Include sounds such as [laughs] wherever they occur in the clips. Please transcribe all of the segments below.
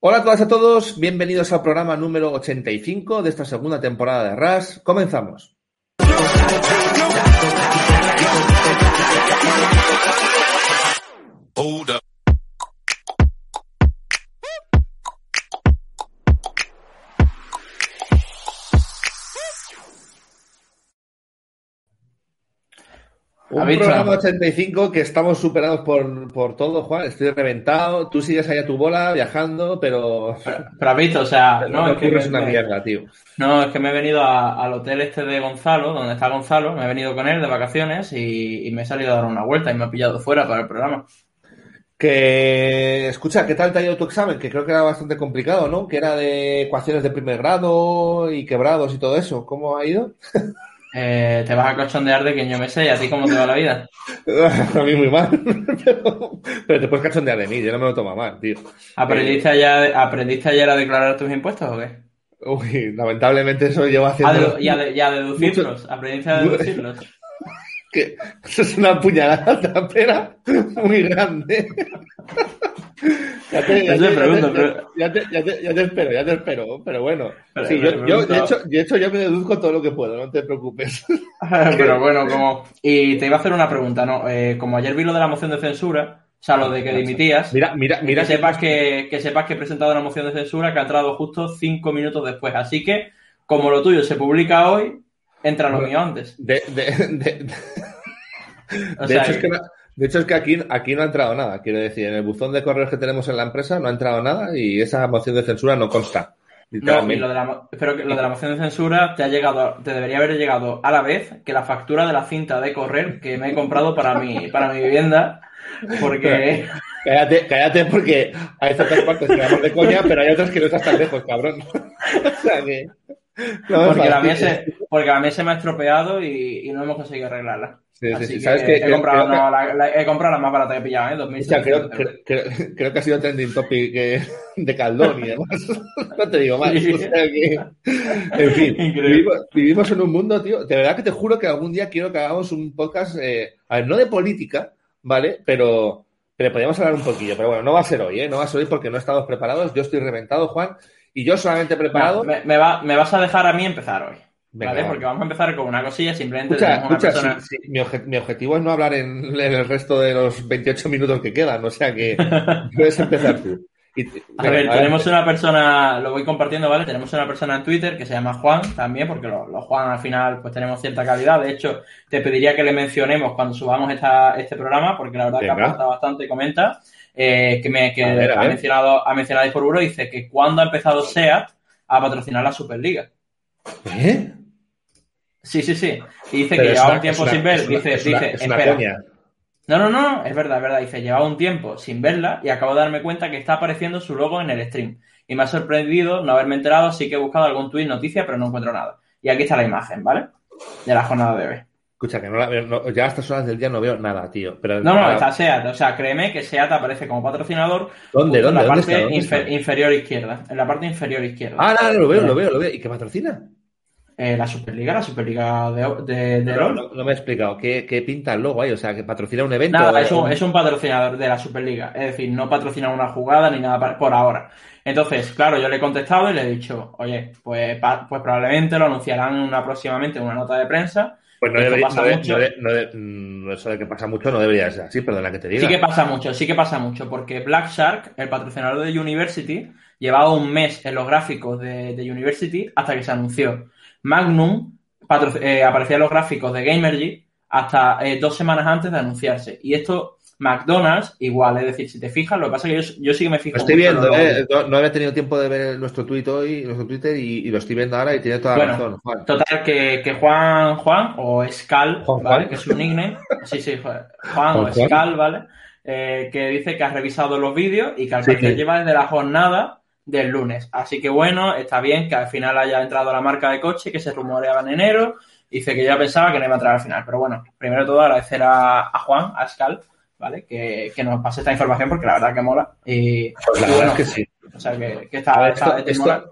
Hola a todas y a todos, bienvenidos al programa número 85 de esta segunda temporada de RAS. Comenzamos. Habéis programa trabajado. 85 que estamos superados por, por todo, Juan. Estoy reventado. Tú sigues ahí a tu bola viajando, pero visto, o sea, [laughs] no, no, es que, es me, una mierda, tío. no, es que me he venido a- al hotel este de Gonzalo, donde está Gonzalo, me he venido con él de vacaciones y, y me he salido a dar una vuelta y me ha pillado fuera para el programa. Que, escucha, ¿qué tal te ha ido tu examen? Que creo que era bastante complicado, ¿no? Que era de ecuaciones de primer grado y quebrados y todo eso. ¿Cómo ha ido? [laughs] Eh, te vas a cachondear de que yo me sé y a ti cómo te va la vida. [laughs] A mí muy mal. [laughs] Pero, pero te puedes cachondear de mí, yo no me lo tomo mal, tío. ¿Aprendiste ayer, ¿Aprendiste ayer a declarar tus impuestos o qué? Uy, lamentablemente eso llevo haciendo... y, a de- y a deducirlos. ¿Aprendiste a deducirlos? [laughs] que eso es una puñalada trapera muy grande. Ya, te, espero, ya te espero, pero bueno. Pero- Sí, pero yo, de, hecho, de hecho, yo me deduzco todo lo que puedo, no te preocupes. [laughs] [laughs] Pero bueno, como... Y te iba a hacer una pregunta, ¿no? Eh, como ayer vi lo de la moción de censura, o sea, lo de que dimitías... Mira, mira, mira. que sepas que, que sepas que he presentado una moción de censura que ha entrado justo cinco minutos después. Así que, como lo tuyo se publica hoy, entra lo mío antes. De, de, de- O sea, hecho, es que, no- de hecho, es que aquí, aquí no ha entrado nada. Quiero decir, en el buzón de correos que tenemos en la empresa no ha entrado nada y esa moción de censura no consta. no, y Literalmente. lo de la, mo- pero que lo de la moción de censura te ha llegado, te debería haber llegado a la vez que la factura de la cinta de correr que me he comprado para mi, para mi vivienda, porque [laughs] Cállate, cállate porque hay ciertas partes que vamos de coña, pero hay otras que no estás tan lejos, cabrón. [laughs] o sea que. no porque la mía se, porque la mía se me ha estropeado y, y no hemos conseguido arreglarla. Sí, sí, Así sí. que ¿Sabes qué? he, Creo- comprado, creo que- no, la, la- he comprado la más barata que he pillado, ¿eh? O sea, 2.700 creo, creo, que ha sido trending topic eh, de Caldón y demás. [laughs] No te digo más. Sí. O sea que, en fin, vivimos en un mundo, tío. De verdad que te juro que algún día quiero que hagamos un podcast, eh, a ver, no de política, ¿vale? Pero, pero podríamos hablar un poquillo. Pero bueno, no va a ser hoy, ¿eh? No va a ser hoy porque no estamos preparados. Yo estoy reventado, Juan. Y yo solamente preparado. Me, me va- me vas a dejar a mí empezar hoy. Venga, ¿Vale? va. Porque vamos a empezar con una cosilla, simplemente Escucha, escucha, persona. sí, sí, mi, obje- mi objetivo es no hablar en, en el resto de los 28 minutos que quedan, o sea que [laughs] puedes empezar tú. A ver, tenemos una persona, lo voy compartiendo, ¿vale? Tenemos una persona en Twitter que se llama Juan también, porque los, los Juan al final pues tenemos cierta calidad. De hecho, te pediría que le mencionemos cuando subamos esta, este programa, porque la verdad que Venga. aporta bastante y comenta. eh, que me, que ver, ha mencionado, ha mencionado ahí por Euro, dice que cuando ha empezado SEAT a patrocinar la Superliga. ¿Eh? Sí, sí, sí. Y dice Pero que llevaba un tiempo una- sin ver. es una- dice, es una- dice, es espera. coña. No, no, no, es verdad, es verdad. Dice, llevaba un tiempo sin verla y acabo de darme cuenta que está apareciendo su logo en el stream. Y me ha sorprendido no haberme enterado, así que he buscado algún tuit noticia, pero no encuentro nada. Y aquí está la imagen, ¿vale? De la jornada de hoy. Escucha, que no la veo, no- ya a estas horas del día no veo nada, tío. Pero, No, no, está SEAT. O sea, créeme que SEAT aparece como patrocinador ¿Dónde, dónde, en la dónde parte está? ¿Dónde infer- está? inferior izquierda. En la parte inferior izquierda. Ah, no, no, lo veo, lo veo, lo veo. ¿Y qué patrocina? Eh, la Superliga, la Superliga de, de, de No, LOL. no, no me he explicado. ¿Qué, qué pinta el logo ahí? O sea, que patrocina un evento. Nada, es un, es un patrocinador de la Superliga. Es decir, no patrocina una jugada ni nada por ahora. Entonces, claro, yo le he contestado y le he dicho, oye, pues, pa- pues probablemente lo anunciarán una, próximamente en una nota de prensa. Pues no debería, pasa no de- mucho. no de- no de- mm, eso de que pasa mucho no debería ser así, perdona que te diga. Sí que pasa mucho, sí que pasa mucho, porque Black Shark, el patrocinador de University, llevaba un mes en los gráficos de, de University hasta que se anunció. Magnum eh, aparecía en los gráficos de Gamergy hasta eh, dos semanas antes de anunciarse. Y esto, McDonald's, igual, es decir, si te fijas, lo que pasa es que yo, yo sí que me fijo Lo estoy viendo, eh, no, no había tenido tiempo de ver nuestro tweet hoy, nuestro Twitter, y, y lo estoy viendo ahora y tiene toda la Bueno, razón, Juan. Total, que, que Juan, Juan, o Scal, Juan, ¿vale? Juan. Que es su nickname. Sí, sí, Juan, o. Scal, ¿vale? Eh, que dice que ha revisado los vídeos y que al Sí, parecer sí. lleva desde la jornada del lunes. Así que bueno, está bien que al final haya entrado la marca de coche que se rumoreaba en enero. Dice que ya pensaba que no iba a entrar al final. Pero bueno, primero de todo agradecer a, a Juan, a Scal, ¿vale? Que, que nos pase esta información porque la verdad que mola. Y, Pues la y verdad bueno, es que sí. O sea, que, que está, está-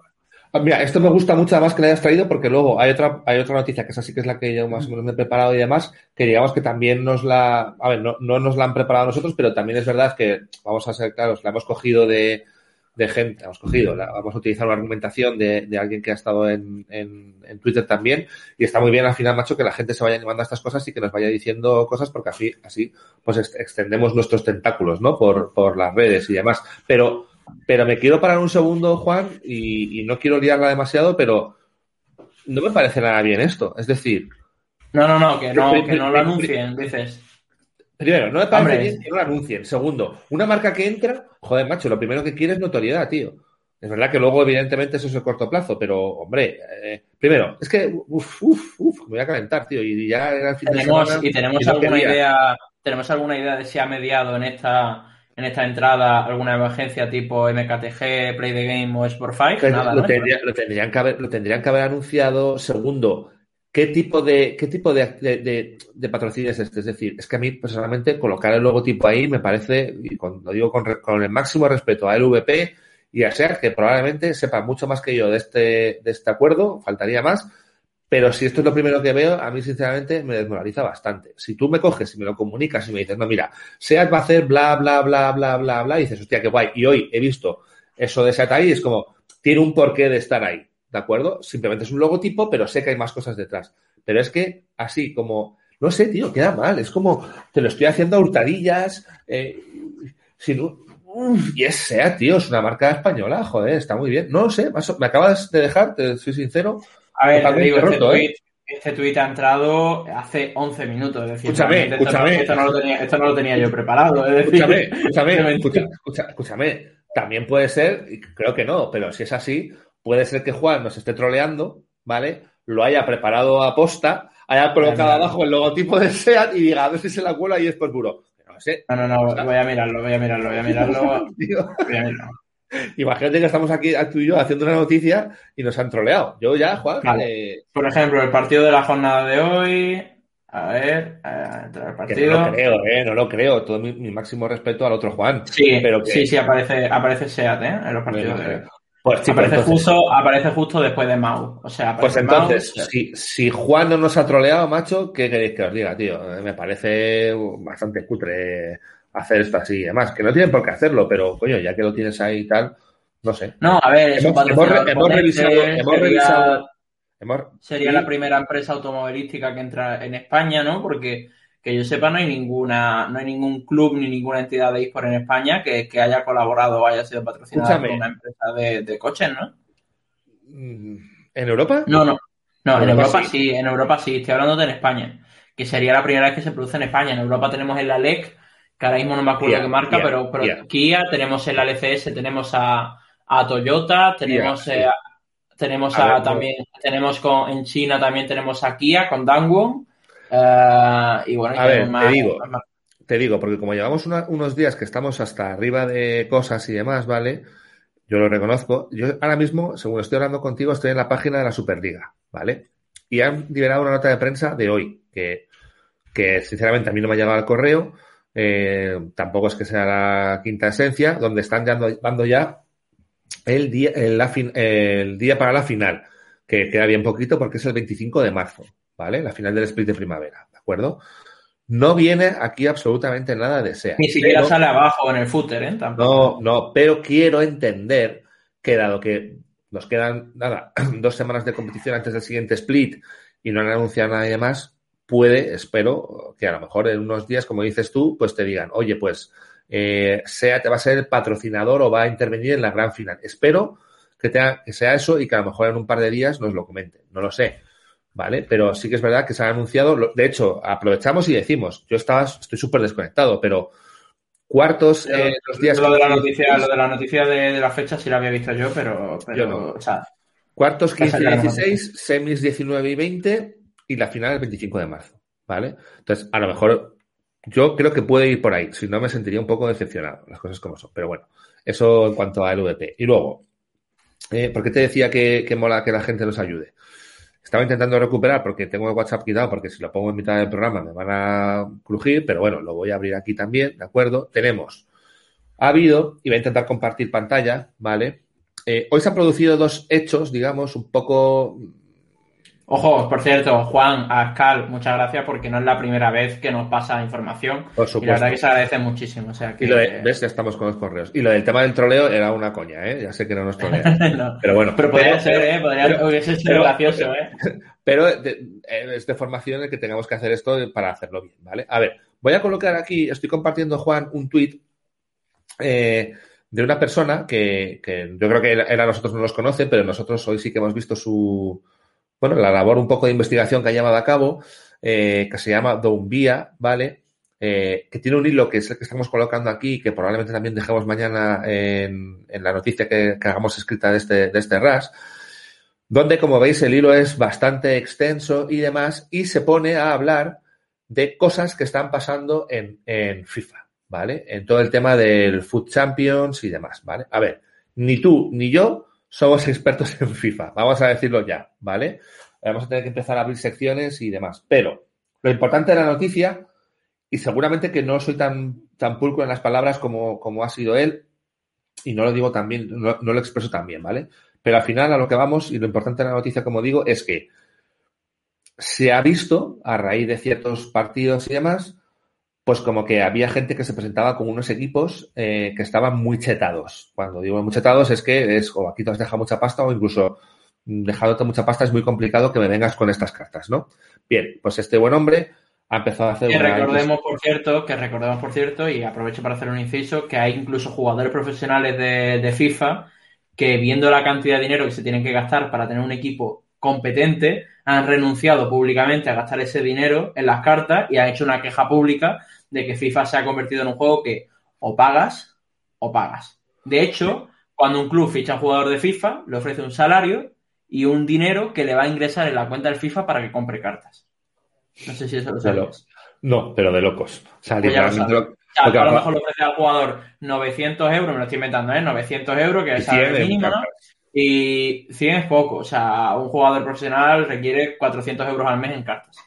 Ah, Mira, esto me gusta mucho además que le hayas traído porque luego hay otra, hay otra noticia que esa sí que es la que yo más o menos me he preparado y demás, que digamos que también nos la, a ver, no, no nos la han preparado nosotros, pero también es verdad que, vamos a ser claros, la hemos cogido de, de gente, hemos cogido, la, vamos a utilizar una argumentación de, de alguien que ha estado en, en, en, Twitter también y está muy bien al final, macho, que la gente se vaya animando a estas cosas y que nos vaya diciendo cosas porque así, así pues extendemos nuestros tentáculos, ¿no? Por, por las redes y demás. Pero, pero me quiero parar un segundo, Juan, y, y no quiero liarla demasiado, pero no me parece nada bien esto. Es decir... No, no, no, que no, que no lo anuncien, dices. Primero, no me parece Hombre. bien que no lo anuncien. Segundo, una marca que entra, joder, macho, lo primero que quiere es notoriedad, tío. Es verdad que luego, evidentemente, eso es el corto plazo, pero, hombre, eh, primero, es que, uff, uff, uf, me voy a calentar, tío, y ya era el fin tenemos, de semana. Y tenemos y alguna quería. idea, tenemos alguna idea de si ha mediado en esta, en esta entrada alguna emergencia tipo MKTG, Play the Game o Sport 5, Pero nada, lo, ¿no? tendría- lo tendrían que haber, lo tendrían que haber anunciado. Segundo, ¿qué tipo de, qué tipo de, de, de- patrocinio es este? Es decir, es que a mí personalmente colocar el logotipo ahí me parece, y lo digo con, el máximo respeto a LVP y a SEAT, que probablemente sepa mucho más que yo de este, de este acuerdo, faltaría más, pero si esto es lo primero que veo, a mí sinceramente me desmoraliza bastante. Si tú me coges y me lo comunicas y me dices, no, mira, SEAT va a hacer bla, bla, bla, bla, bla, bla, y dices, hostia, qué guay. Y hoy he visto eso de SEAT ahí, es como, tiene un porqué de estar ahí, ¿de acuerdo? Simplemente es un logotipo, pero sé que hay más cosas detrás. Pero es que, así como, no sé, tío, queda mal. Es como, te lo estoy haciendo a hurtadillas, eh, sin un- uf, y es SEAT, tío, es una marca española, joder, está muy bien. No lo sé, me acabas de dejar, te soy sincero. A ver, te este ¿eh? tweet, este tweet ha entrado hace 11 minutos. Es decir, Escúchame, esto, escúchame. No, esto, no lo tenía, esto no lo tenía yo preparado. Es decir, Escúchame, escúchame, [laughs] escucha- escúchame. También puede ser, creo que no, pero si es así, puede ser que Juan nos esté troleando, ¿vale? Lo haya preparado a posta, haya colocado abajo el logotipo de SEAT y diga, a ver si se la cuela y es por puro. No sé, No, no, no, voy a mirarlo, voy a mirarlo, voy a mirarlo. [laughs] tío. Voy a mirarlo. Imagínate que estamos aquí tú y yo haciendo una noticia y nos han troleado. Yo ya, Juan, Vale. eh, Por ejemplo, el partido de la jornada de hoy. A ver, eh, entrar al que partido. no lo creo, ¿eh? No lo creo. Todo mi, mi máximo respeto al otro Juan. Sí, pero que- sí, sí, aparece, aparece SEAT, ¿eh? En los partidos de hoy. Pues, sí, aparece, entonces- justo, aparece justo después de Mau. O sea, Pues entonces, Mau, si, si Juan no nos ha troleado, macho, ¿qué queréis que os diga, tío? Eh, Me parece bastante cutre hacer esto así. Además, que no tienen por qué hacerlo, pero, coño, ya que lo tienes ahí y tal, no sé. No, a ver, Hemos, hemos, patrocinador hemos revisado, hemos sería- revisado, hemos- Sería sí, la primera empresa automovilística que entra en España, ¿no? Porque que yo sepa no hay ninguna, no hay ningún club ni ninguna entidad de eSport en España que, que haya colaborado o haya sido patrocinada Escúchame. por una empresa de, de coches, ¿no? mm, ¿En Europa? No, no. No, en Europa Europa sí. sí. en Europa sí, estoy hablando de en España, que sería la primera vez que se produce en España. En Europa tenemos el ALEC, que ahora mismo no me acuerdo qué marca, pero, pero Kia. Kia. tenemos el LCS, tenemos a, a Toyota, tenemos eh, tenemos A a, ver, no. también, tenemos con, en China también tenemos a Kia con Dangwon, eh, y bueno, A ver, te digo. más- Te digo, porque como llevamos una- unos días que estamos hasta arriba de cosas y demás, ¿vale? Yo lo reconozco. Yo ahora mismo, según estoy hablando contigo, estoy en la página de la Superliga, ¿vale? Y han liberado una nota de prensa de hoy, que, que sinceramente a mí no me ha llegado al correo, eh, tampoco es que sea la quinta esencia, donde están dando, dando ya el día, el, la fin- el día para la final, que queda bien poquito porque es el 25 de marzo, ¿vale? La final del split de primavera, ¿de acuerdo? No viene aquí absolutamente nada de SEA. ni siquiera pero- sale abajo en el footer, ¿eh? Tampoco. no, no, pero quiero entender que dado que nos quedan, nada, [clears throat] dos semanas de competición antes del siguiente split y no han anunciado nada y demás, puede, espero, que a lo mejor en unos días, como dices tú, pues te digan, oye, pues eh, sea, te va a ser el patrocinador o va a intervenir en la gran final. Espero que, tenga- que sea eso y que a lo mejor en un par de días nos lo comenten. No lo sé. ¿Vale? Pero sí que es verdad que se ha anunciado. De hecho, aprovechamos y decimos, yo estaba, estoy súper desconectado, pero cuartos, eh, los días lo de la 15, noticia, lo de la noticia de, de la fecha sí la había visto yo, pero, pero Yo no. o sea, Cuartos Vas a 15 y sacar una 16, semis 19 y 20 y la final el 25 de marzo. ¿Vale? Entonces, a lo mejor yo creo que puede ir por ahí. Si no, me sentiría un poco decepcionado, las cosas como son. Pero bueno, eso en cuanto a LVP. Y luego, eh, ¿por qué te decía que, que mola que la gente nos ayude? Estaba intentando recuperar porque tengo el WhatsApp quitado, porque si lo pongo en mitad del programa me van a crujir, pero bueno, lo voy a abrir aquí también, ¿de acuerdo? Tenemos, ha habido, y voy a intentar compartir pantalla, ¿vale? Eh, hoy se han producido dos hechos, digamos, un poco Ojo, por cierto, Juan, Ascal, muchas gracias porque no es la primera vez que nos pasa información. Por supuesto. Y la verdad que se agradece muchísimo. O sea, que... Y lo de, ¿ves? Ya estamos con los correos. Y lo del tema del troleo era una coña, ¿eh? Ya sé que no nos trolean. [laughs] no. Pero bueno. Pero podría ser, ¿eh? Podría, pero, hubiese sido gracioso, ¿eh? [laughs] Pero de, es de formación el que tengamos que hacer esto para hacerlo bien, ¿vale? A ver, voy a colocar aquí, estoy compartiendo, Juan, un tuit eh, de una persona que, que, yo creo que él a nosotros no nos conoce, pero nosotros hoy sí que hemos visto su, bueno, la labor un poco de investigación que ha llevado a cabo, eh, que se llama Doumbia, ¿vale? Eh, que tiene un hilo que es el que estamos colocando aquí, que probablemente también dejemos mañana en, en la noticia que, que, hagamos escrita de este, de este RAS, donde, como veis, el hilo es bastante extenso y demás, y se pone a hablar de cosas que están pasando en, en FIFA, ¿vale? En todo el tema del Food Champions y demás, ¿vale? A ver, ni tú ni yo somos expertos en FIFA, vamos a decirlo ya, ¿vale? Vamos a tener que empezar a abrir secciones y demás. Pero lo importante de la noticia, y seguramente que no soy tan, tan pulcro en las palabras como, como ha sido él, y no lo digo también, no, no lo expreso también, ¿vale? Pero al final a lo que vamos, y lo importante de la noticia, como digo, es que se ha visto, a raíz de ciertos partidos y demás, pues como que había gente que se presentaba con unos equipos eh, que estaban muy chetados. Cuando digo muy chetados es que es o aquí te has dejado mucha pasta o incluso dejándote mucha pasta es muy complicado que me vengas con estas cartas, ¿no? Bien, pues este buen hombre ha empezado a hacer que recordemos por cierto que recordemos por cierto y aprovecho para hacer un inciso que hay incluso jugadores profesionales de, de FIFA que viendo la cantidad de dinero que se tienen que gastar para tener un equipo competente han renunciado públicamente a gastar ese dinero en las cartas y han hecho una queja pública de que FIFA se ha convertido en un juego que o pagas o pagas. De hecho, cuando un club ficha a un jugador de FIFA, le ofrece un salario y un dinero que le va a ingresar en la cuenta del FIFA para que compre cartas. No sé si eso lo sabes. No, pero de locos. O sea, pues lo, a lo mejor le ofrece al jugador 900 euros, me lo estoy inventando, ¿eh? 900 euros, que es el mínimo, ¿no? Y 100 es poco. O sea, un jugador profesional requiere 400 euros al mes en cartas.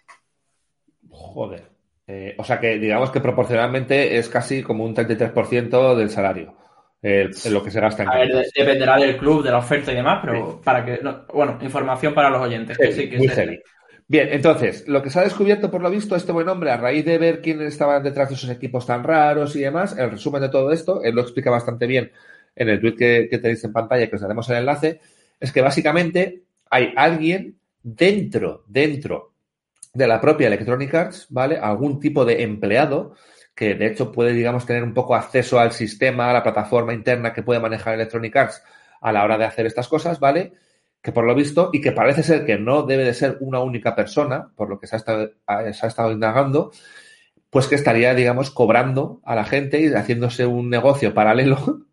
Joder. Eh, o sea que digamos que proporcionalmente es casi como un 33% del salario. Eh, en lo que se gasta en A ver, dependerá del club, de la oferta y demás, pero sí. para que. No, bueno, información para los oyentes. Sí, que sí, que muy serio. Bien, entonces, lo que se ha descubierto por lo visto este buen hombre, a raíz de ver quiénes estaban detrás de esos equipos tan raros y demás, el resumen de todo esto, él lo explica bastante bien en el tweet que, que tenéis en pantalla, que os daremos el enlace, es que básicamente hay alguien dentro, dentro de la propia Electronic Arts, ¿vale? Algún tipo de empleado que de hecho puede, digamos, tener un poco acceso al sistema, a la plataforma interna que puede manejar Electronic Arts a la hora de hacer estas cosas, ¿vale? Que por lo visto, y que parece ser que no debe de ser una única persona, por lo que se ha estado, se ha estado indagando, pues que estaría, digamos, cobrando a la gente y haciéndose un negocio paralelo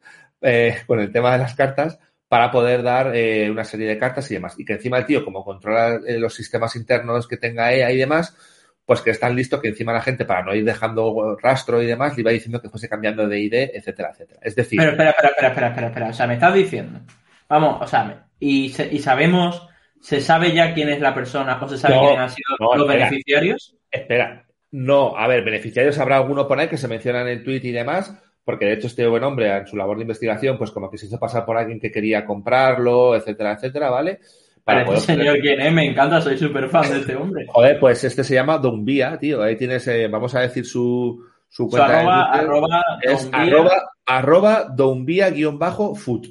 eh, con el tema de las cartas para poder dar eh, una serie de cartas y demás. Y que encima el tío, como controla eh, los sistemas internos que tenga EA y demás, pues que es tan listo que encima la gente, para no ir dejando rastro y demás, le iba diciendo que fuese cambiando de ID, etcétera, etcétera. Es decir... Pero espera, espera, espera, espera, espera, espera. O sea, me estás diciendo... Vamos, o sea, y, se, y sabemos... ¿Se sabe ya quién es la persona o se sabe No, quiénes han sido no, los espera. beneficiarios? Espera, no, a ver, beneficiarios habrá alguno por ahí que se menciona en el tweet y demás, porque de hecho este buen hombre en su labor de investigación, pues como que se hizo pasar por alguien que quería comprarlo, etcétera, etcétera, ¿vale? Para este señor quién es, me encanta, soy súper fan de este hombre. [laughs] Joder, pues este se llama Dombia, tío. Ahí tienes, eh, vamos a decir su, su Su cuenta arroba, de arroba, es Don arroba, arroba Dombia-food.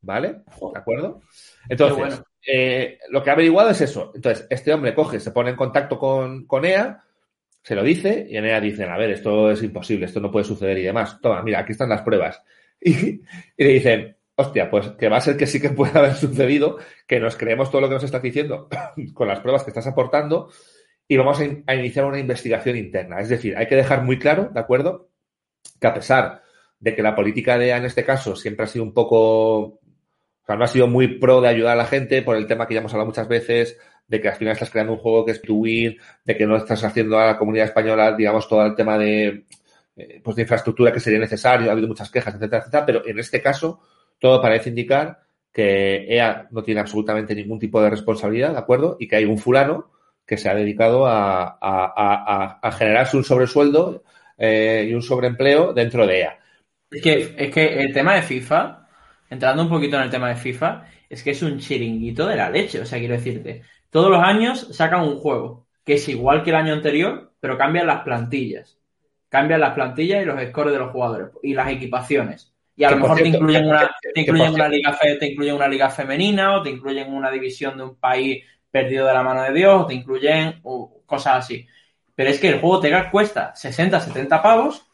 ¿Vale? ¿De acuerdo? Entonces, bueno. eh, lo que ha averiguado es eso. Entonces, este hombre coge, se pone en contacto con, con EA, se lo dice, y en EA dicen, a ver, esto es imposible, esto no puede suceder y demás. Toma, mira, aquí están las pruebas. [laughs] Y, le dicen, hostia, pues que va a ser que sí que puede haber [laughs] sucedido, que nos creemos todo lo que nos estás diciendo [coughs] con las pruebas que estás aportando y vamos a, a iniciar una investigación interna. Es decir, hay que dejar muy claro, ¿de acuerdo? Que a pesar de que la política de en este caso siempre ha sido un poco, o sea, no ha sido muy pro de ayudar a la gente por el tema que ya hemos hablado muchas veces, de que al final estás creando un juego que es to win, de que no estás haciendo a la comunidad española, digamos, todo el tema de, eh, pues de infraestructura que sería necesario, ha habido muchas quejas, etcétera, etcétera, pero en este caso todo parece indicar que EA no tiene absolutamente ningún tipo de responsabilidad, ¿de acuerdo? Y que hay un fulano que se ha dedicado a, a, a, a- generarse un sobresueldo eh, y un sobreempleo dentro de EA. Es que, es que el tema de FIFA, entrando un poquito en el tema de FIFA, es que es un chiringuito de la leche. O sea, quiero decirte, todos los años sacan un juego que es igual que el año anterior, pero cambian las plantillas. Cambian las plantillas y los scores de los jugadores y las equipaciones. Y a lo mejor te incluyen, una, te incluyen una liga te incluyen una liga femenina o te incluyen una división de un país perdido de la mano de Dios o te incluyen cosas así. Pero es que el juego te cuesta 60, 70 pavos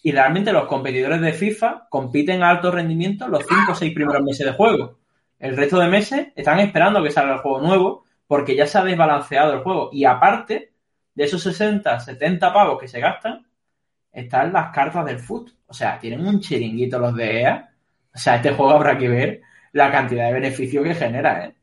y realmente los competidores de FIFA compiten a alto rendimiento los 5 o 6 primeros meses de juego. El resto de meses están esperando que salga el juego nuevo porque ya se ha desbalanceado el juego. Y aparte de esos 60, 70 pavos que se gastan, están las cartas del foot. O sea, tienen un chiringuito los de EA. O sea, este juego habrá que ver la cantidad de beneficio que genera, ¿eh?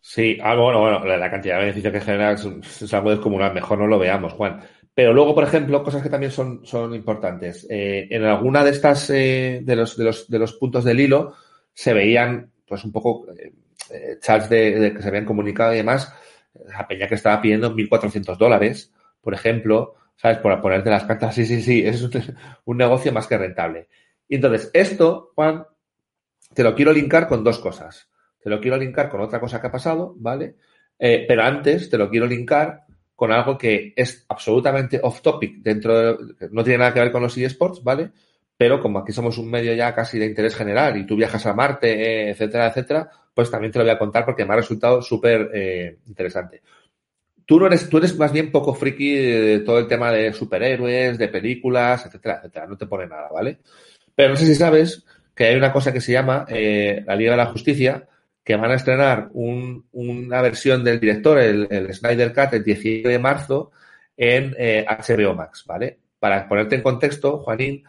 Sí, algo, bueno, bueno, la cantidad de beneficio que genera es, algo descomunal. Mejor no lo veamos, Juan. Pero luego, por ejemplo, cosas que también son, son importantes. Eh, en alguna de estas, eh, de, los, de, los, de los puntos del hilo, se veían, pues, un poco eh, eh chats de, que se habían comunicado y demás. La peña que estaba pidiendo 1.400 dólares, por ejemplo, ¿sabes? Por ponerte las cartas. Sí, sí, sí, es [laughs] un, negocio más que rentable. Y entonces, esto, Juan, te lo quiero linkar con dos cosas. Te lo quiero linkar con otra cosa que ha pasado, ¿vale? Eh, pero antes te lo quiero linkar con algo que es absolutamente off topic dentro de, no tiene nada que ver con los eSports, ¿vale? Pero como aquí somos un medio ya casi de interés general y tú viajas a Marte, eh, etcétera, etcétera, pues también te lo voy a contar porque me ha resultado súper eh, interesante tú no eres, tú eres más bien poco friki de todo el tema de superhéroes, de películas, etcétera, etcétera. No te pone nada, ¿vale? Pero no sé si sabes que hay una cosa que se llama eh, la Liga de la Justicia, que van a estrenar un, una versión del director, el, Snyder Cut, el 17 de marzo en HBO Max, ¿vale? Para ponerte en contexto, Juanín,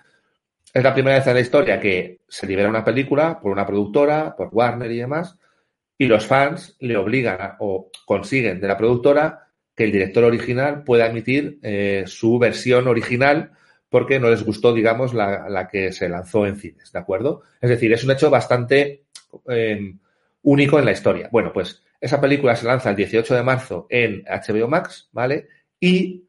es la primera vez en la historia que se libera una película por una productora, por Warner y demás, y los fans le obligan o consiguen de la productora que el director original pueda emitir eh, su versión original porque no les gustó, digamos, la, que se lanzó en cines, ¿de acuerdo? Es decir, es un hecho bastante em, único en la historia. Bueno, pues esa película se lanza el 18 de marzo en HBO Max, ¿vale? Y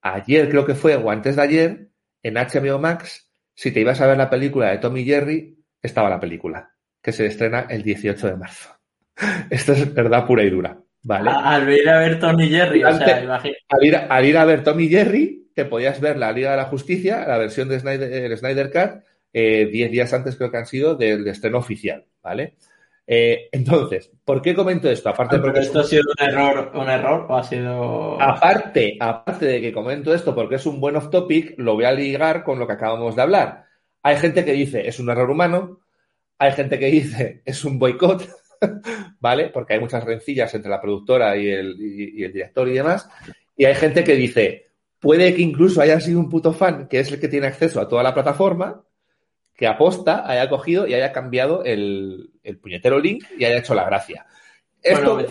ayer creo que fue, o antes de ayer, en HBO Max, si te ibas a ver la película de Tommy Jerry, estaba la película, que se estrena el 18 de marzo. [laughs] Esto es verdad pura y dura. ¿Vale? Al ir a ver Tommy Jerry, o sea, imagínate. Al ir, al ir, a ver Tommy Jerry, te podías ver la Liga de la Justicia, la versión de Snyder, el Snyder Cut, 10 eh, días antes creo que han sido del estreno oficial, ¿vale? Eh, entonces, ¿por qué comento esto? Aparte porque esto ha sido un error, un error o ha sido. Aparte, aparte de que comento esto porque es un buen off topic, lo voy a ligar con lo que acabamos de hablar. Hay gente que dice es un error humano, hay gente que dice [laughs] es un boicot, [laughs] ¿vale? Porque hay muchas rencillas entre la productora y el, el director y demás. Y hay gente que dice, puede que incluso haya sido un puto fan, que es el que tiene acceso a toda la plataforma, que aposta, haya cogido y haya cambiado el, puñetero link y haya hecho la gracia. Esto,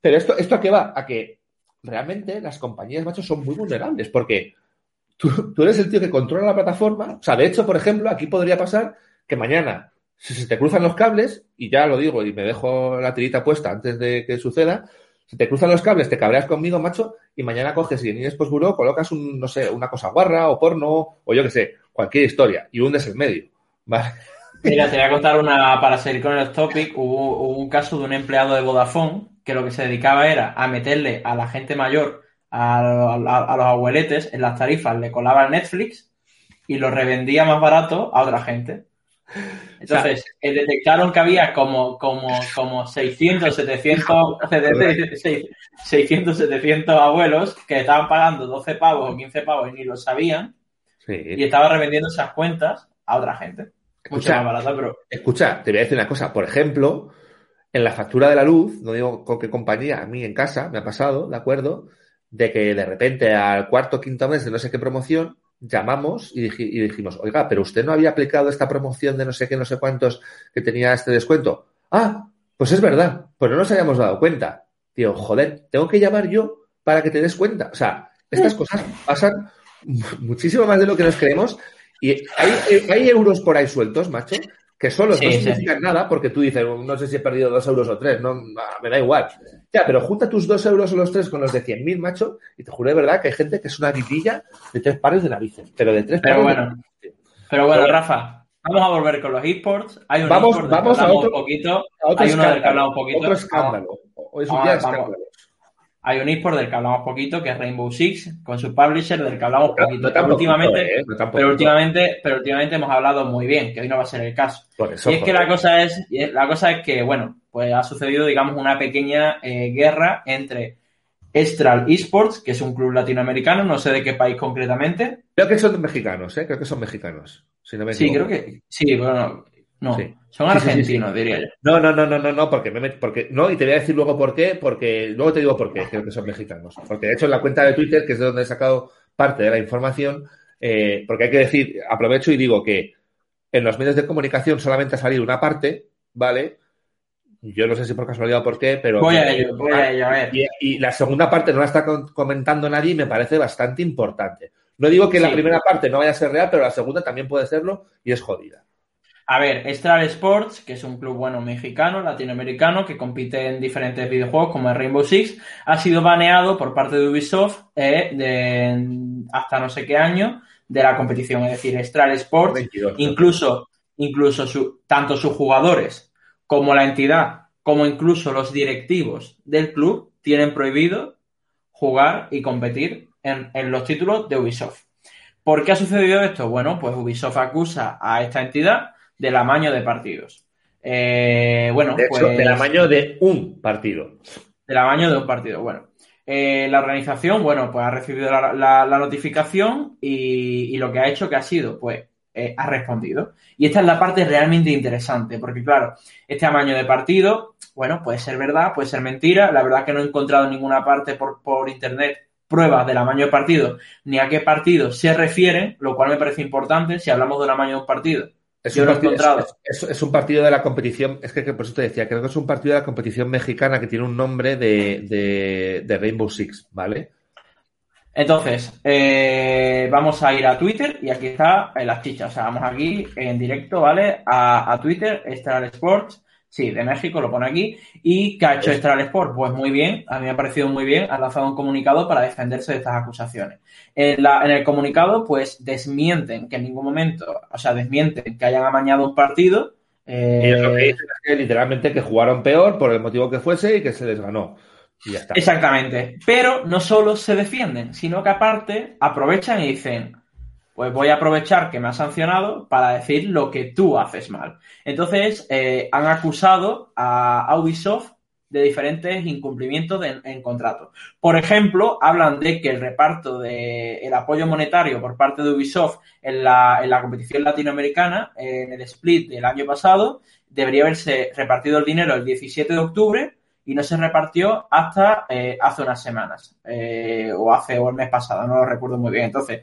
pero esto, ¿esto a qué va? A que realmente las compañías, machos, son muy vulnerables porque tú, tú eres el tío que controla la plataforma. O sea, de hecho, por ejemplo, aquí podría pasar que mañana si se te cruzan los cables, y ya lo digo y me dejo la tirita puesta antes de que suceda, si te cruzan los cables, te cabreas conmigo, macho, y mañana coges y en Inexpos Bureau colocas un, no sé, una cosa guarra o porno, o yo qué sé, cualquier historia, y hundes el medio. ¿Vale? Mira, te voy a [laughs] contar una, para seguir con el topic, hubo, un caso de un empleado de Vodafone que lo que se dedicaba era a meterle a la gente mayor, a, a los abueletes, en las tarifas, le colaba el Netflix y lo revendía más barato a otra gente. Entonces, eh, detectaron que había como, como, como 600, 700, 600, 700 abuelos que estaban pagando 12 pavos o 15 pavos y ni lo sabían. Y estaba revendiendo esas cuentas a otra gente. Escucha, más barata, pero... Escucha, te voy a decir una cosa. Por ejemplo, en la factura de la luz, no digo con qué compañía, a mí en casa me ha pasado, ¿de acuerdo? De que de repente al cuarto o quinto mes de no sé qué promoción llamamos y, dijimos, oiga, pero usted no había aplicado esta promoción de no sé qué, no sé cuántos que tenía este descuento. Ah, pues es verdad, pues no nos habíamos dado cuenta. Tío, joder, tengo que llamar yo para que te des cuenta. O sea, estas cosas pasan muchísimo más de lo que nos creemos y hay, hay euros por ahí sueltos, macho, que solo no significan nada porque tú dices, no sé si he perdido dos euros o tres, no, me da igual. Ya, pero junta tus dos euros o los tres con los de 100.000, macho, y te juro de verdad que hay gente que es una vitilla de tres pares de narices, pero de tres pero pares bueno, Pero bueno, Rafa, vamos a volver con los esports. Hay un vamos, vamos a otro, poquito, hay uno del que hablamos un poquito. Otro escándalo, Hoy es un día de vamos. Hay un eSport del que hablamos poquito, que es Rainbow Six, con su publisher del que hablamos poquito. no tan Pero últimamente, ¿eh? No pero últimamente, pero últimamente hemos hablado muy bien, que hoy no va a ser el caso. Eso, Y es que la cosa es, la cosa es que, bueno, pues ha sucedido, digamos, una pequeña eh, guerra entre Estral Esports, que es un club latinoamericano, no sé de qué país concretamente. Creo que son mexicanos, ¿eh? Creo que son mexicanos. Si no me Sí, creo que sí, bueno, no, Sí. son Sí, sí, sí, argentinos, diría yo. No, no, no, no, no, no, porque me met- porque no, y te voy a decir luego por qué, porque luego te digo por qué, creo que son mexicanos. Porque de hecho en la cuenta de Twitter, que es de donde he sacado parte de la información, eh, porque hay que decir, aprovecho y digo que en los medios de comunicación solamente ha salido una parte, ¿vale? Yo no sé si por casualidad o por qué, pero. Voy a ello, voy a ello, a ver. Y, y la segunda parte no la está comentando nadie y me parece bastante importante. No digo que la primera parte no vaya a ser real, pero la segunda también puede serlo y es jodida. A ver, Estral Sports, que es un club bueno mexicano, latinoamericano, que compite en diferentes videojuegos como el Rainbow Six, ha sido baneado por parte de Ubisoft eh, de, hasta no sé qué año de la competición. Es decir, Estral Sports 22, ¿no? incluso, incluso su- tanto sus jugadores como la entidad, como incluso los directivos del club, tienen prohibido jugar y competir en, en los títulos de Ubisoft. ¿Por qué ha sucedido esto? Bueno, pues Ubisoft acusa a esta entidad del amaño de partidos. Eh, bueno, De hecho, pues, del tamaño de un partido. del amaño de un partido. Bueno, eh, la organización, bueno, pues ha recibido la, la- la notificación y, y lo que ha hecho que ha sido, pues, eh, ha respondido. Y esta es la parte realmente interesante, porque claro, este amaño de partido, bueno, puede ser verdad, puede ser mentira. La verdad que no he encontrado en ninguna parte por, por internet pruebas del amaño de partido, ni a qué partido se refieren, lo cual me parece importante si hablamos de un amaño de un partido. Es Yo un, partido, encontrado. es, es- es un partido de la competición, es que, que por eso te decía, creo que es un partido de la competición mexicana que tiene un nombre de, de- de Rainbow Six, ¿vale? Entonces, eh, vamos a ir a Twitter y aquí está eh, las chichas. O sea, vamos aquí en directo, ¿vale? A, a Twitter, Estral Sports, sí, de México, lo pone aquí. ¿Y qué ha hecho Estral Sports? Pues muy bien, a mí me ha parecido muy bien. Ha lanzado un comunicado para defenderse de estas acusaciones. En, la- en el comunicado, pues desmienten que en ningún momento, o sea, desmienten que hayan amañado un partido. eh, Y lo que dicen es que literalmente que jugaron peor por el motivo que fuese y que se les ganó. Y ya está. Exactamente. Pero no solo se defienden, sino que aparte aprovechan y dicen, pues voy a aprovechar que me has sancionado para decir lo que tú haces mal. Entonces, eh, han acusado a, Ubisoft de diferentes incumplimientos en contrato. Por ejemplo, hablan de que el reparto de el apoyo monetario por parte de Ubisoft en la, en la competición latinoamericana, en el split del año pasado, debería haberse repartido el dinero el 17 de octubre y no se repartió hasta eh, hace unas semanas eh, o hace o el mes pasado, no lo recuerdo muy bien. Entonces,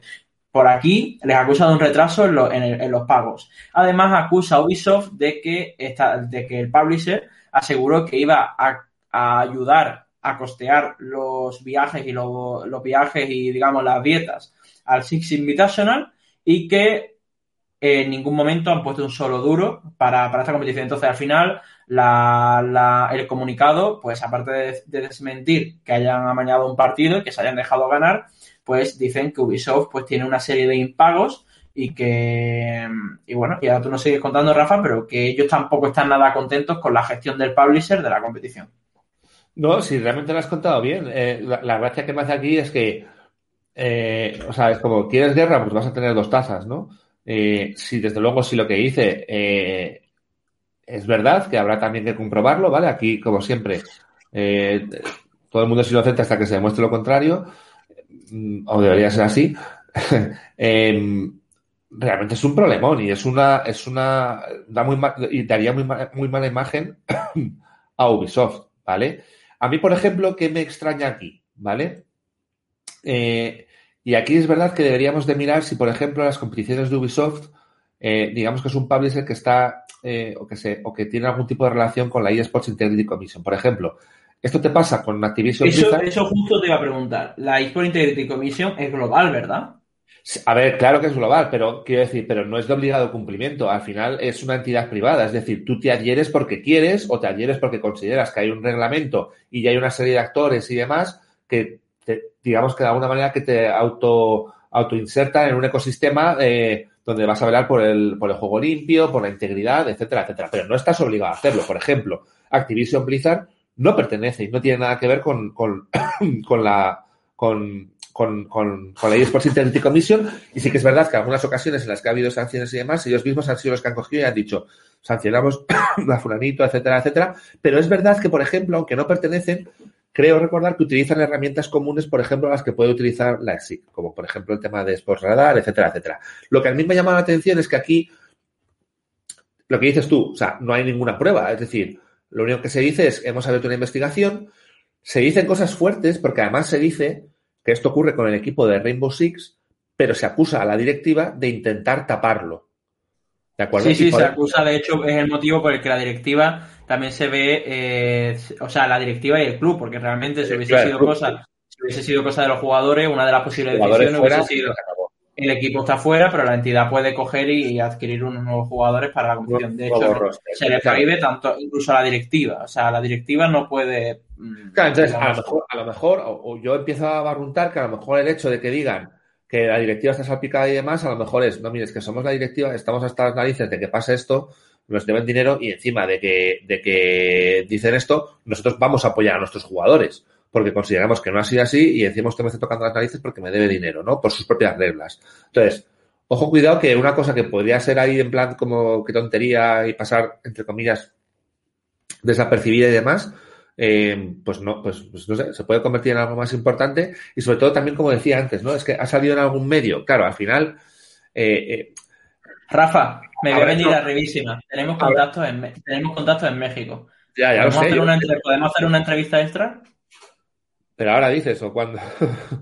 por aquí les acusa de un retraso en, lo- en el- en los pagos. Además, acusa a Ubisoft de que, de que el publisher aseguró que iba a, ayudar a costear los viajes y lo- los viajes y, digamos, las dietas al Six Invitational y que en ningún momento han puesto un solo duro para, para esta competición. Entonces, al final, la- la- el comunicado, pues aparte de desmentir que hayan amañado un partido y que se hayan dejado ganar, pues dicen que Ubisoft pues tiene una serie de impagos y que, y bueno, y ahora tú nos sigues contando, Rafa, pero que ellos tampoco están nada contentos con la gestión del publisher de la competición. No, si realmente lo has contado bien. Eh, la, gracia que me hace aquí es que, eh, o sea, es como, ¿quieres guerra? Pues vas a tener dos tazas, ¿no? Eh, si desde luego, si lo que dice eh, es verdad, que habrá también que comprobarlo, ¿vale? Aquí, como siempre, eh, todo el mundo es inocente hasta que se demuestre lo contrario, o debería ser así. [laughs] Em, realmente es un problemón y es una, es una, da muy mal, y daría muy, ma- muy mala imagen [clears throat] a Ubisoft, ¿vale? A mí, por ejemplo, ¿qué me extraña aquí? ¿Vale? Eh, y aquí es verdad que deberíamos de mirar si, por ejemplo, las competiciones de Ubisoft, eh, digamos que es un publisher que está eh, o, que se, o que tiene algún tipo de relación con la eSports Integrity Commission. Por ejemplo, esto te pasa con Activision Eso, Blizzard. eso justo te iba a preguntar. La eSport Integrity Commission es global, ¿verdad? A ver, claro que es global, pero quiero decir, pero no es de obligado cumplimiento. Al final es una entidad privada, es decir, tú te adhieres porque quieres o te adhieres porque consideras que hay un reglamento y ya hay una serie de actores y demás que, te- digamos que de alguna manera que te auto autoinsertan en un ecosistema eh, donde vas a velar por el, por el juego limpio, por la integridad, etcétera, etcétera. Pero no estás obligado a hacerlo. Por ejemplo, Activision Blizzard no pertenece y no tiene nada que ver con, con, [coughs] con la con, con, con, la eSports Commission y sí que es verdad que en algunas ocasiones en las que ha habido sanciones y demás, ellos mismos han sido los que han cogido y han dicho sancionamos [coughs] a fulanito, etcétera, etcétera. Pero es verdad que, por ejemplo, aunque no pertenecen, creo recordar que utilizan herramientas comunes, por ejemplo, las que puede utilizar la ESIC, como por ejemplo el tema de Sports Radar, etcétera, etcétera. Lo que a mí me llama la atención es que aquí, lo que dices tú, o sea, no hay ninguna prueba, es decir, lo único que se dice es, hemos abierto una investigación, se dicen cosas fuertes, porque además se dice que esto ocurre con el equipo de Rainbow Six, pero se acusa a la directiva de intentar taparlo. ¿De acuerdo? Sí, sí, se acusa, de hecho, es el motivo por el que la directiva también se ve, eh, o sea, la directiva y el club, porque realmente si hubiese sido cosa, si hubiese sido cosa de los jugadores, una de las posibles decisiones hubiese sido el equipo está fuera, pero la entidad puede coger y adquirir unos nuevos jugadores para la competición. De hecho, se le prohíbe tanto incluso a la directiva. O sea, la directiva no puede. Mm, claro, entonces a lo mejor, a lo mejor o, yo empiezo a barruntar que a lo mejor el hecho de que digan que la directiva está salpicada y demás, a lo mejor es, no mires, que somos la directiva, estamos hasta las narices de que pase esto, nos deben dinero y encima de que, de que dicen esto, nosotros vamos a apoyar a nuestros jugadores porque consideramos que no ha sido así y encima usted me está tocando las narices porque me debe dinero, ¿no? Por sus propias reglas. Entonces, ojo, cuidado que una cosa que podría ser ahí en plan como que tontería y pasar, entre comillas, desapercibida y demás, eh, pues no, pues, pues, no sé, se puede convertir en algo más importante y sobre todo también, como decía antes, ¿no? Es que ha salido en algún medio. Claro, al final. Eh, eh, Rafa, me voy a venir a Revísima. Tenemos contactos, en, tenemos contactos en México. Ya, ya ¿Podemos, lo sé, hacer una, ¿Podemos hacer una entrevista extra? Pero ahora dices, ¿o cuándo?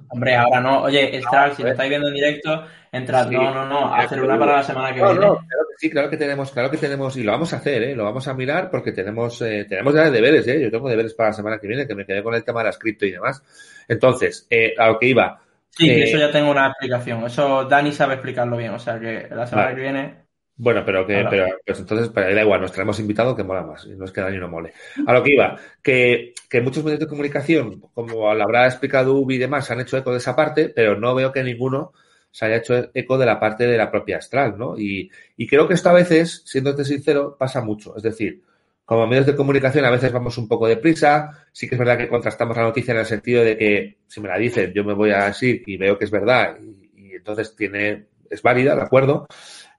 Hombre, ahora no. Oye, Estral, si lo estáis viendo en directo, entrad. no, no, no. Hacer una para la semana que viene. No, claro que sí, claro que tenemos, claro que tenemos, y lo vamos a hacer, ¿eh? Lo vamos a mirar porque tenemos, eh, tenemos ya deberes, ¿eh? Yo tengo deberes para la semana que viene, que me quedé con el tema de la cripto y demás. Entonces, eh, a lo que iba. Sí, eh, eso ya tengo una explicación. Eso Dani sabe explicarlo bien. O sea que la semana Vale. que viene. Bueno, pero que, pero pues entonces, pero da igual, nos traemos invitado que mola más, y no es que Dani no mole. A lo que iba, que, que muchos medios de comunicación, como lo habrá explicado Ubi y demás, han hecho eco de esa parte, pero no veo que ninguno se haya hecho eco de la parte de la propia Astral, ¿no? Y, y creo que esto a veces, siéndote sincero, pasa mucho. Es decir, como medios de comunicación a veces vamos un poco deprisa, sí que es verdad que contrastamos la noticia en el sentido de que si me la dicen yo me voy a decir y veo que es verdad y, y entonces tiene, es válida, ¿de acuerdo?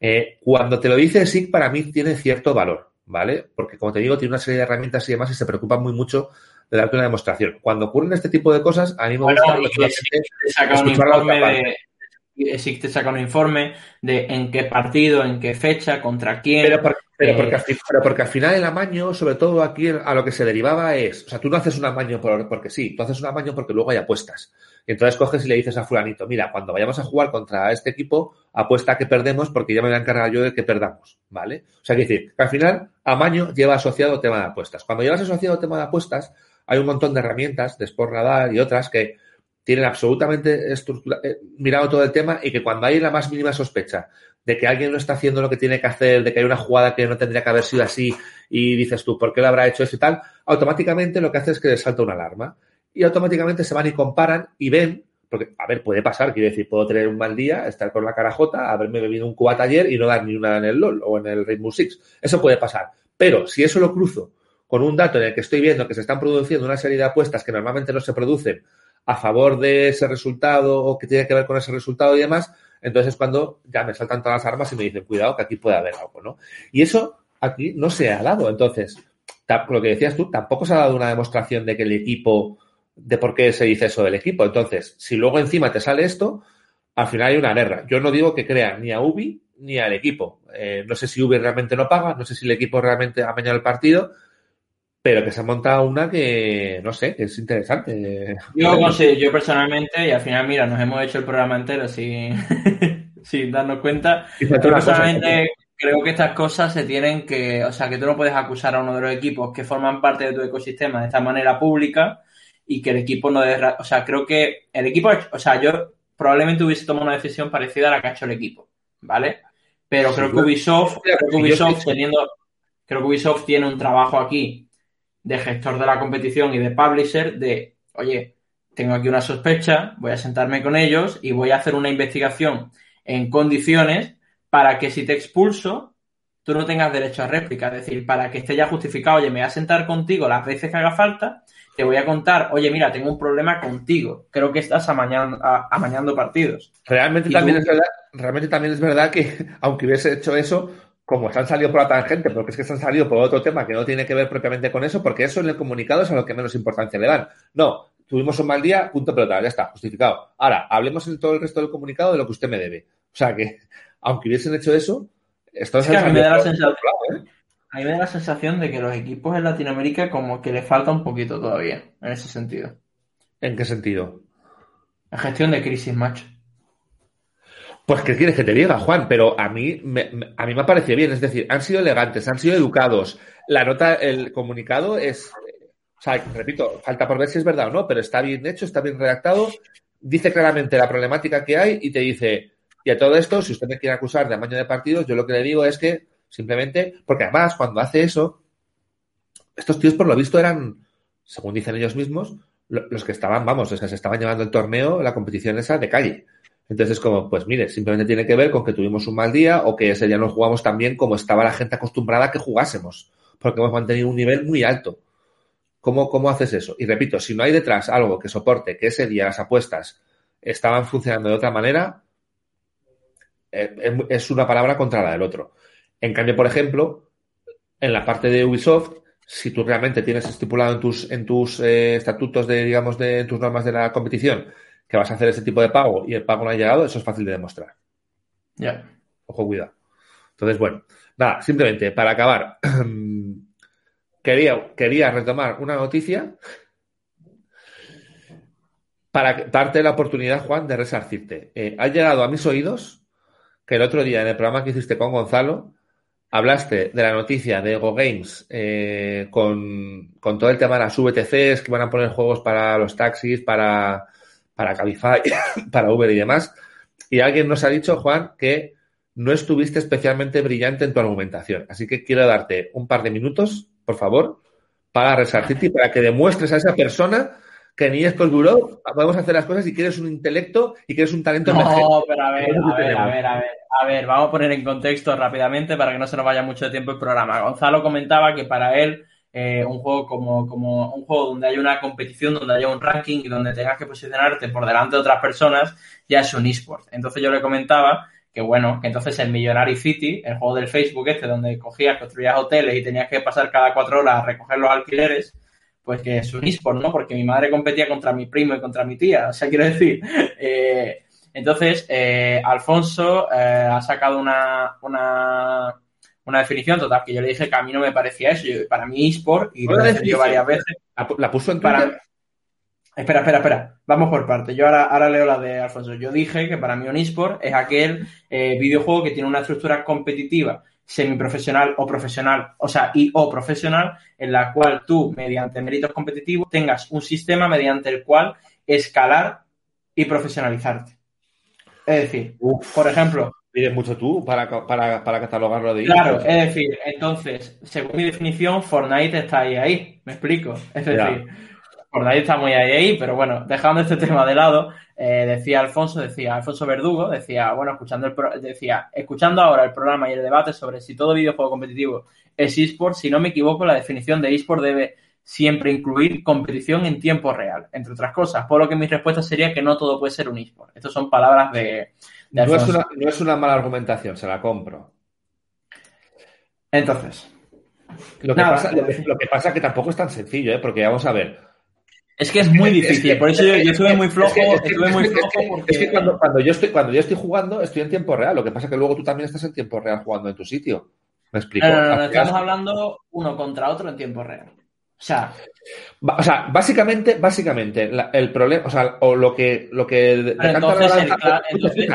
Eh, cuando te lo dice SIC, para mí tiene cierto valor, ¿vale? Porque, como te digo, tiene una serie de herramientas y demás y se preocupan muy mucho de darte una demostración. Cuando ocurren este tipo de cosas, a mí me Bueno, gusta y SIC te saca un informe de. En qué partido, en qué fecha, contra quién. Pero, por- pero eh, porque, al fin- pero porque al final el amaño, sobre todo aquí, a lo que se derivaba es, o sea, tú no haces un amaño por, porque sí, tú haces un amaño porque luego hay apuestas. Y entonces coges y le dices a fulanito, mira, cuando vayamos a jugar contra este equipo, apuesta que perdemos porque ya me voy a encargar yo de que perdamos, ¿vale? O sea, que decir, que al final amaño lleva asociado tema de apuestas. Cuando llevas asociado tema de apuestas, hay un montón de herramientas de Sport y otras que tienen absolutamente eh, mirado todo el tema y que cuando hay la más mínima sospecha de que alguien no está haciendo lo que tiene que hacer, de que hay una jugada que no tendría que haber sido así y dices tú, ¿por qué lo habrá hecho eso y tal? Automáticamente lo que hace es que les salta una alarma y automáticamente se van y comparan y ven, porque, a ver, puede pasar, quiero decir, puedo tener un mal día, estar con la carajota, haberme bebido un cubata ayer y no dar ni una en el LOL o en el Rainbow Six. Eso puede pasar. Pero si eso lo cruzo con un dato en el que estoy viendo que se están produciendo una serie de apuestas que normalmente no se producen a favor de ese resultado o que tiene que ver con ese resultado y demás, entonces es cuando ya me saltan todas las armas y me dicen, cuidado, que aquí puede haber algo, ¿no? Y eso aquí no se ha dado. Entonces, lo que decías tú, tampoco se ha dado una demostración de que el equipo, de por qué se dice eso del equipo. Entonces, si luego encima te sale esto, al final hay una guerra. Yo no digo que crean ni a Ubi ni al equipo. Eh, no sé si Ubi realmente no paga, no sé si el equipo realmente ha amañado el partido, pero que se ha montado una que, no sé, que es interesante. Yo, no sé, yo personalmente, y al final, mira, nos hemos hecho el programa entero sin, [laughs] sin darnos cuenta. Yo personalmente creo que estas cosas se tienen que, o sea, que tú no puedes acusar a uno de los equipos que forman parte de tu ecosistema de esta manera pública y que el equipo no dé, o sea, creo que el equipo, o sea, yo probablemente hubiese tomado una decisión parecida a la que ha hecho el equipo, ¿vale? Pero Sí, creo que. Ubisoft, creo que Ubisoft teniendo, creo que Ubisoft tiene un trabajo aquí de gestor de la competición y de publisher de, oye, tengo aquí una sospecha, voy a sentarme con ellos y voy a hacer una investigación en condiciones para que si te expulso, tú no tengas derecho a réplica. Es decir, para que esté ya justificado, oye, me voy a sentar contigo las veces que haga falta, te voy a contar, oye, mira, tengo un problema contigo. Creo que estás amañando, amañando partidos. Realmente también, es verdad, realmente también es verdad que, [laughs] aunque hubiese hecho eso, como se han salido por la tangente, porque es que se han salido por otro tema que no tiene que ver propiamente con eso, porque eso en el comunicado es a lo que menos importancia le dan. No, tuvimos un mal día, punto pelota, ya está, justificado. Ahora, hablemos en todo el resto del comunicado de lo que usted me debe. O sea que, [laughs] aunque hubiesen hecho eso, esto es que a mí me da la sensación. ¿eh? A mí me da la sensación de que los equipos en Latinoamérica como que les falta un poquito todavía, en ese sentido. ¿En qué sentido? La gestión de crisis, macho. Pues, ¿qué quieres que te diga, Juan? Pero a mí, me, a mí me parecido bien. Es decir, han sido elegantes, han sido educados. La nota, el comunicado es. O sea, repito, falta por ver si es verdad o no, pero está bien hecho, está bien redactado. Dice claramente la problemática que hay y te dice. Y a todo esto, si usted me quiere acusar de amaño de partidos, yo lo que le digo es que simplemente. Porque además, cuando hace eso. Estos tíos, por lo visto, eran, según dicen ellos mismos, los que estaban, vamos, o sea, se estaban llevando el torneo, la competición esa de calle. Entonces, como, pues mire, simplemente tiene que ver con que tuvimos un mal día o que ese día no jugamos tan bien como estaba la gente acostumbrada a que jugásemos, porque hemos mantenido un nivel muy alto. ¿Cómo, ¿Cómo haces eso? Y repito, si no hay detrás algo que soporte que ese día las apuestas estaban funcionando de otra manera, es una palabra contra la del otro. En cambio, por ejemplo, en la parte de Ubisoft, si tú realmente tienes estipulado en tus, en tus eh, estatutos de, digamos, de en tus normas de la competición que vas a hacer ese tipo de pago y el pago no ha llegado, eso es fácil de demostrar. Ya. Ojo, cuidado. Entonces, bueno, nada, simplemente para acabar, [clears throat] quería, quería retomar una noticia para darte la oportunidad, Juan, de resarcirte. Eh, ha llegado a mis oídos que el otro día en el programa que hiciste con Gonzalo, hablaste de la noticia de Ego Games eh, con, con, todo el tema de las VTCs que van a poner juegos para los taxis, para para Cabify, [coughs] para Uber y demás. Y alguien nos ha dicho, Juan, que no estuviste especialmente brillante en tu argumentación. Así que quiero darte un par de minutos, por favor, para resarcirte y para que demuestres a esa persona que ni es Bureau podemos hacer las cosas y que eres un intelecto y que eres un talento No, pero a ver, a ver, a ver, a ver, a ver, vamos a poner en contexto rápidamente para que no se nos vaya mucho tiempo el programa. Gonzalo comentaba que para él eh, un juego como, como un juego donde hay una competición, donde haya un ranking y donde tengas que posicionarte por delante de otras personas, ya es un eSport. Entonces yo le comentaba que bueno, que entonces el Millionary City, el juego del Facebook este, donde cogías, construías hoteles y tenías que pasar cada cuatro horas a recoger los alquileres, pues que es un eSport, ¿no? Porque mi madre competía contra mi primo y contra mi tía, [laughs] o sea, quiero decir, eh, entonces, eh, Alfonso ha sacado una, una una definición total, que yo le dije que a mí no me parecía eso. para mí eSport, y lo he yo varias veces. ¿La, puso en Twitter? Espera, espera, espera. Vamos por parte. Yo ahora, ahora leo la de Alfonso. Yo dije que para mí un eSport es aquel eh, videojuego que tiene una estructura competitiva semiprofesional o profesional, o sea, y o profesional, en la cual tú, mediante méritos competitivos, tengas un sistema mediante el cual escalar y profesionalizarte. Es decir, por ejemplo, pides mucho tú para, para, para catalogarlo de Claro, es decir, entonces, según mi definición, Fortnite está ahí, ahí. ¿Me explico? Es decir, Fortnite está muy ahí, ahí, pero bueno, dejando este [laughs] tema de lado, eh, decía Alfonso, decía Alfonso Verdugo, decía, bueno, escuchando el decía, escuchando ahora el programa y el debate sobre si todo videojuego competitivo es eSport, si no me equivoco, la definición de eSport debe siempre incluir competición en tiempo real, entre otras cosas. Por lo que mi respuesta sería que no todo puede ser un eSport. Estas son palabras de, no es, una, mala argumentación, se la compro. Entonces. Lo que, pasa, lo, que pasa que tampoco es tan sencillo, ¿eh? porque vamos a ver. Es que es muy difícil, por eso yo, estuve muy flojo. Es que, cuando, yo estoy, cuando yo estoy jugando, estoy en tiempo real. Lo que pasa es que luego tú también estás en tiempo real jugando en tu sitio. ¿Me explico? No, no, estamos hablando uno contra otro en tiempo real. O sea, o sea, básicamente, básicamente, el problema, o sea, o lo que, lo que decanta la balanza, lo, que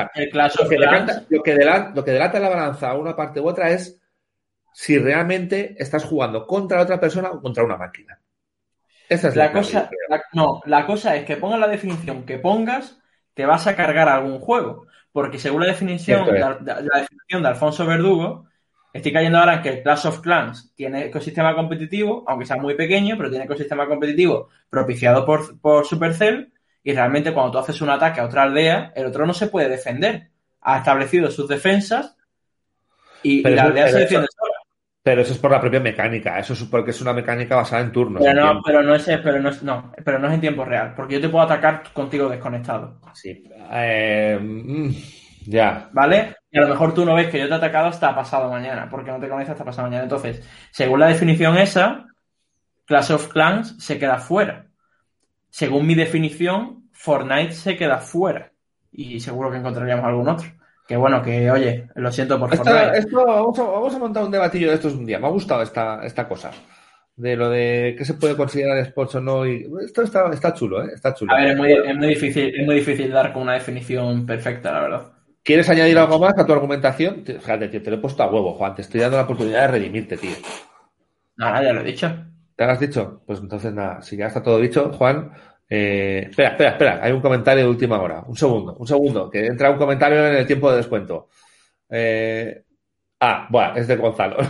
lo, que delata la balanza a una parte u otra es si realmente estás jugando contra otra persona o contra una máquina. Esa es la, cosa. no, la cosa es que pongas la definición que pongas, te vas a cargar algún juego. Porque según la definición, la definición de Alfonso Verdugo, Estoy cayendo ahora en que Clash of Clans tiene ecosistema competitivo, aunque sea muy pequeño, pero tiene ecosistema competitivo propiciado por, por Supercell. Y realmente cuando tú haces un ataque a otra aldea, el otro no se puede defender. Ha establecido sus defensas Y, la aldea se defiende sola. Pero eso es por la propia mecánica, eso es porque es una mecánica basada en turnos. Pero no, pero no es, pero no es, no, pero no es en tiempo real, porque yo te puedo atacar contigo desconectado, Sí. Eh, mm, ya. ¿vale? Y a lo mejor tú no ves que yo te he atacado hasta pasado mañana, porque no te conectas hasta pasado mañana. Entonces, según la definición esa, Clash of Clans se queda fuera. Según mi definición, Fortnite se queda fuera. Y seguro que encontraríamos algún otro. Que bueno, que oye, lo siento por Fortnite. esto- vamos, a, vamos a montar un debatillo de estos un día. Me ha gustado esta, esta cosa. De lo de qué se puede considerar sports o no. Y esto está, está chulo, ¿eh? Está chulo. A ver, es muy, es muy difícil, es muy difícil dar con una definición perfecta, la verdad. ¿Quieres añadir algo más a tu argumentación? Fíjate, tío, te lo he puesto a huevo, Juan. Te estoy dando la oportunidad de redimirte, tío. Nada, ya lo he dicho. ¿Te lo has dicho? Pues entonces nada, si ya está todo dicho, Juan. Eh, espera, espera, espera. Hay un comentario de última hora. Un segundo, un segundo. Que entra un comentario en el tiempo de descuento. Eh, ah, bueno, es de Gonzalo. [laughs]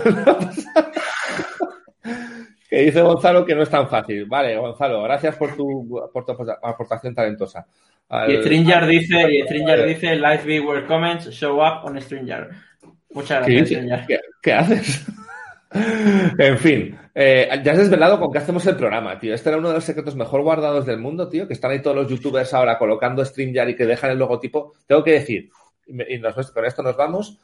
que dice Gonzalo que no es tan fácil. Vale, Gonzalo, gracias por tu, por tu aportación talentosa. Al- Y Stringer dice, y Stringer dice, live viewer comments show up on Stringer. Muchas ¿Qué, gracias, dices? Stringer. ¿Qué- qué haces? En fin, eh, ya has desvelado con qué hacemos el programa, tío. Este era uno de los secretos mejor guardados del mundo, tío, que están ahí todos los youtubers ahora colocando StreamYard y que dejan el logotipo. Tengo que decir, y nos- con esto nos vamos,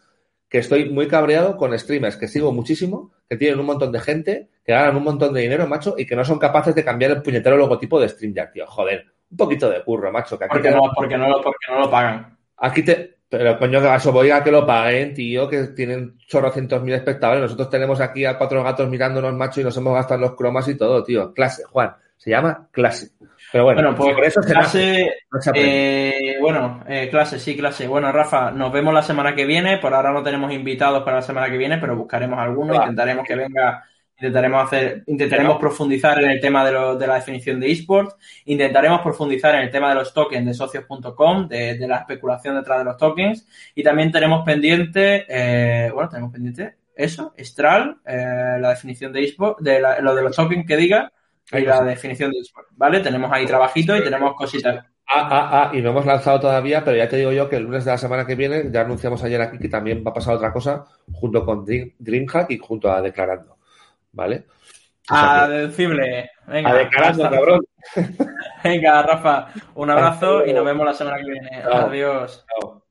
que estoy muy cabreado con streamers que sigo muchísimo, que tienen un montón de gente, que ganan un montón de dinero, macho, y que no son capaces de cambiar el puñetero logotipo de StreamYard, tío. Joder, un poquito de curro, macho. Que aquí Porque te- no, porque, no lo, porque no lo pagan. Aquí te. Pero coño, que a eso voy a que lo paguen, tío, que tienen chorrocientos mil espectadores. Nosotros tenemos aquí a cuatro gatos mirándonos, macho, y nos hemos gastado los cromas y todo, tío. Clase, Juan. Se llama clase. Pero bueno, Bueno, pues por eso clase, no se eh, bueno, eh, clase, sí, clase. Bueno, Rafa, nos vemos la semana que viene. Por ahora no tenemos invitados para la semana que viene, pero buscaremos alguno. Intentaremos que venga, intentaremos hacer, intentaremos profundizar en el tema de, lo- de la definición de esports. Intentaremos profundizar en el tema de los tokens de socios.com, de, de la especulación detrás de los tokens. Y también tenemos pendiente, eh, bueno, tenemos pendiente eso, Estral, eh, la definición de esports, de la- lo de los tokens que diga. Y la definición de esports, ¿vale? Tenemos ahí trabajito y tenemos cositas. Ah, ah, ah, y no hemos lanzado todavía, pero ya te digo yo que el lunes de la semana que viene, ya anunciamos ayer aquí que también va a pasar otra cosa junto con Dream- DreamHack y junto a Declarando. ¿Vale? O sea A decirle. Venga, a hasta- cabrón. [laughs] Venga, Rafa, un abrazo y nos vemos la semana que viene. Chao. Adiós. Chao.